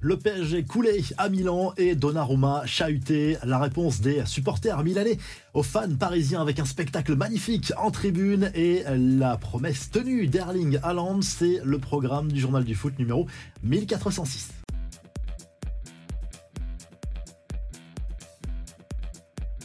Le PSG coulé à Milan et Donnarumma chahuté. La réponse des supporters milanais aux fans parisiens avec un spectacle magnifique en tribune et la promesse tenue d'Erling Haaland, c'est le programme du journal du foot numéro 1406.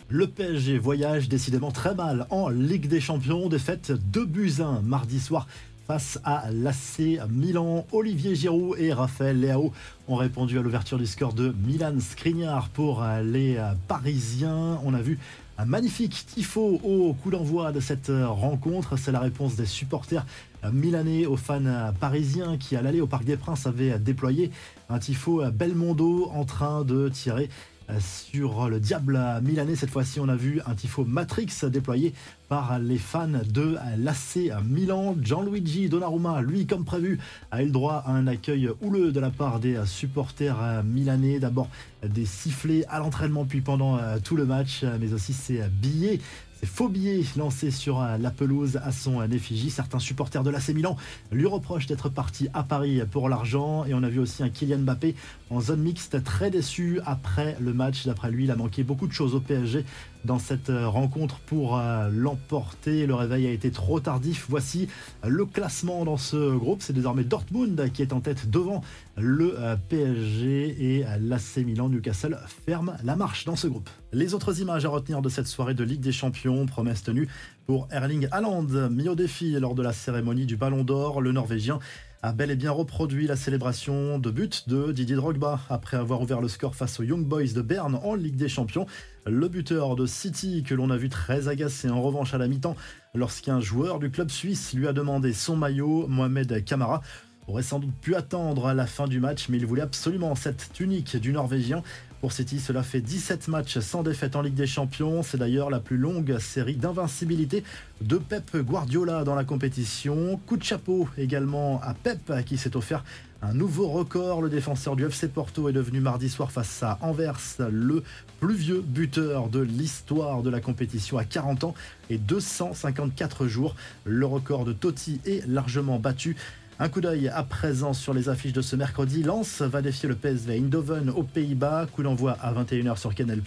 Le PSG voyage décidément très mal en Ligue des Champions, défaite 2 buts 1 mardi soir face à l'AC Milan. Olivier Giroud et Raphaël Léao ont répondu à l'ouverture du score de Milan Skriniar pour les Parisiens. On a vu un magnifique tifo au coup d'envoi de cette rencontre. C'est la réponse des supporters milanais aux fans parisiens qui, à l'aller au Parc des Princes, avaient déployé un tifo Belmondo en train de tirer sur le diable milanais. Cette fois-ci, on a vu un tifo Matrix déployé par les fans de l'AC Milan. Gianluigi Donnarumma, lui, comme prévu, a eu le droit à un accueil houleux de la part des supporters milanais. D'abord des sifflets à l'entraînement, puis pendant tout le match, mais aussi ses billets faux billets lancés sur la pelouse à son effigie. Certains supporters de l'AC Milan lui reprochent d'être parti à Paris pour l'argent. Et on a vu aussi un Kylian Mbappé en zone mixte très déçu après le match. D'après lui, il a manqué beaucoup de choses au PSG dans cette rencontre pour euh, l'emporter. Le réveil a été trop tardif. Voici le classement dans ce groupe. C'est désormais Dortmund qui est en tête devant le euh, PSG et l'AC Milan. Newcastle ferme la marche dans ce groupe. Les autres images à retenir de cette soirée de Ligue des Champions, promesse tenue pour Erling Haaland, mis au défi lors de la cérémonie du Ballon d'Or. Le Norvégien a bel et bien reproduit la célébration de but de Didier Drogba après avoir ouvert le score face aux Young Boys de Berne en Ligue des Champions. Le buteur de City que l'on a vu très agacé en revanche à la mi-temps lorsqu'un joueur du club suisse lui a demandé son maillot, Mohamed Kamara aurait sans doute pu attendre à la fin du match, mais il voulait absolument cette tunique du Norvégien. Pour City, cela fait 17 matchs sans défaite en Ligue des Champions. C'est d'ailleurs la plus longue série d'invincibilité de Pep Guardiola dans la compétition. Coup de chapeau également à Pep qui s'est offert un nouveau record. Le défenseur du FC Porto est devenu mardi soir face à Anvers le plus vieux buteur de l'histoire de la compétition à 40 ans et 254 jours. Le record de Totti est largement battu. Un coup d'œil à présent sur les affiches de ce mercredi. Lens va défier le PSV Eindhoven aux Pays-Bas. Coup d'envoi à 21h sur Canal+.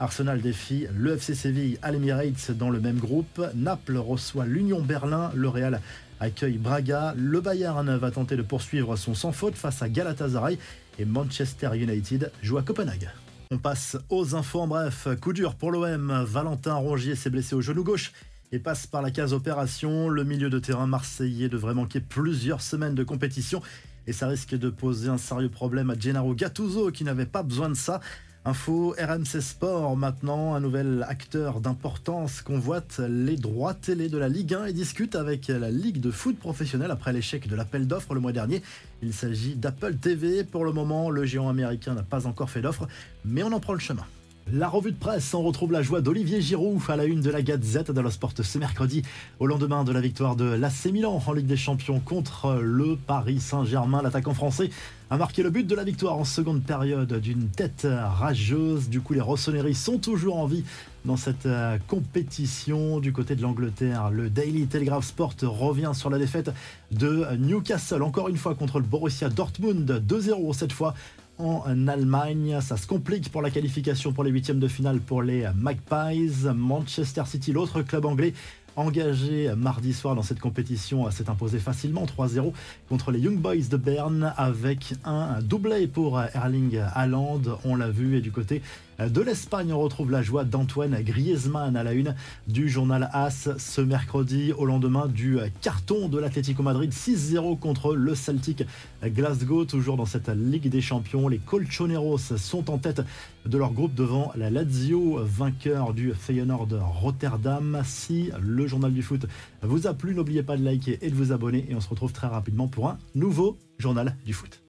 Arsenal défie le FC Séville à l'Emirates dans le même groupe. Naples reçoit l'Union Berlin. Le Real accueille Braga. Le Bayern va tenter de poursuivre son sans faute face à Galatasaray. Et Manchester United joue à Copenhague. On passe aux infos en bref. Coup dur pour l'OM. Valentin Rongier s'est blessé au genou gauche passe par la case opération. Le milieu de terrain marseillais devrait manquer plusieurs semaines de compétition et ça risque de poser un sérieux problème à Gennaro Gattuso qui n'avait pas besoin de ça. Info RMC Sport maintenant, un nouvel acteur d'importance convoite les droits télé de la Ligue 1 et discute avec la Ligue de foot professionnel après l'échec de l'appel d'offres le mois dernier. Il s'agit d'Apple TV. Pour le moment, le géant américain n'a pas encore fait d'offre, mais on en prend le chemin. La revue de presse, on retrouve la joie d'Olivier Giroud à la une de la Gazette de la Sport ce mercredi, au lendemain de la victoire de l'AC Milan en Ligue des Champions contre le Paris Saint-Germain. L'attaquant français a marqué le but de la victoire en seconde période d'une tête rageuse. Du coup, les Rossoneri sont toujours en vie dans cette euh, compétition du côté de l'Angleterre. Le Daily Telegraph Sport revient sur la défaite de Newcastle, encore une fois contre le Borussia Dortmund, 2-0 cette fois en Allemagne. Ça se complique pour la qualification pour les huitièmes de finale pour les Magpies. Manchester City, l'autre club anglais, engagé mardi soir dans cette compétition, s'est imposé facilement 3-0 contre les Young Boys de Berne avec un doublé pour Erling Haaland. On l'a vu et du côté de l'Espagne, on retrouve la joie d'Antoine Griezmann à la une du journal AS ce mercredi au lendemain du carton de l'Atlético Madrid 6-0 contre le Celtic Glasgow, toujours dans cette Ligue des Champions. Les Colchoneros sont en tête de leur groupe devant la Lazio, vainqueur du Feyenoord Rotterdam. Si le journal du foot vous a plu, n'oubliez pas de liker et de vous abonner et on se retrouve très rapidement pour un nouveau journal du foot.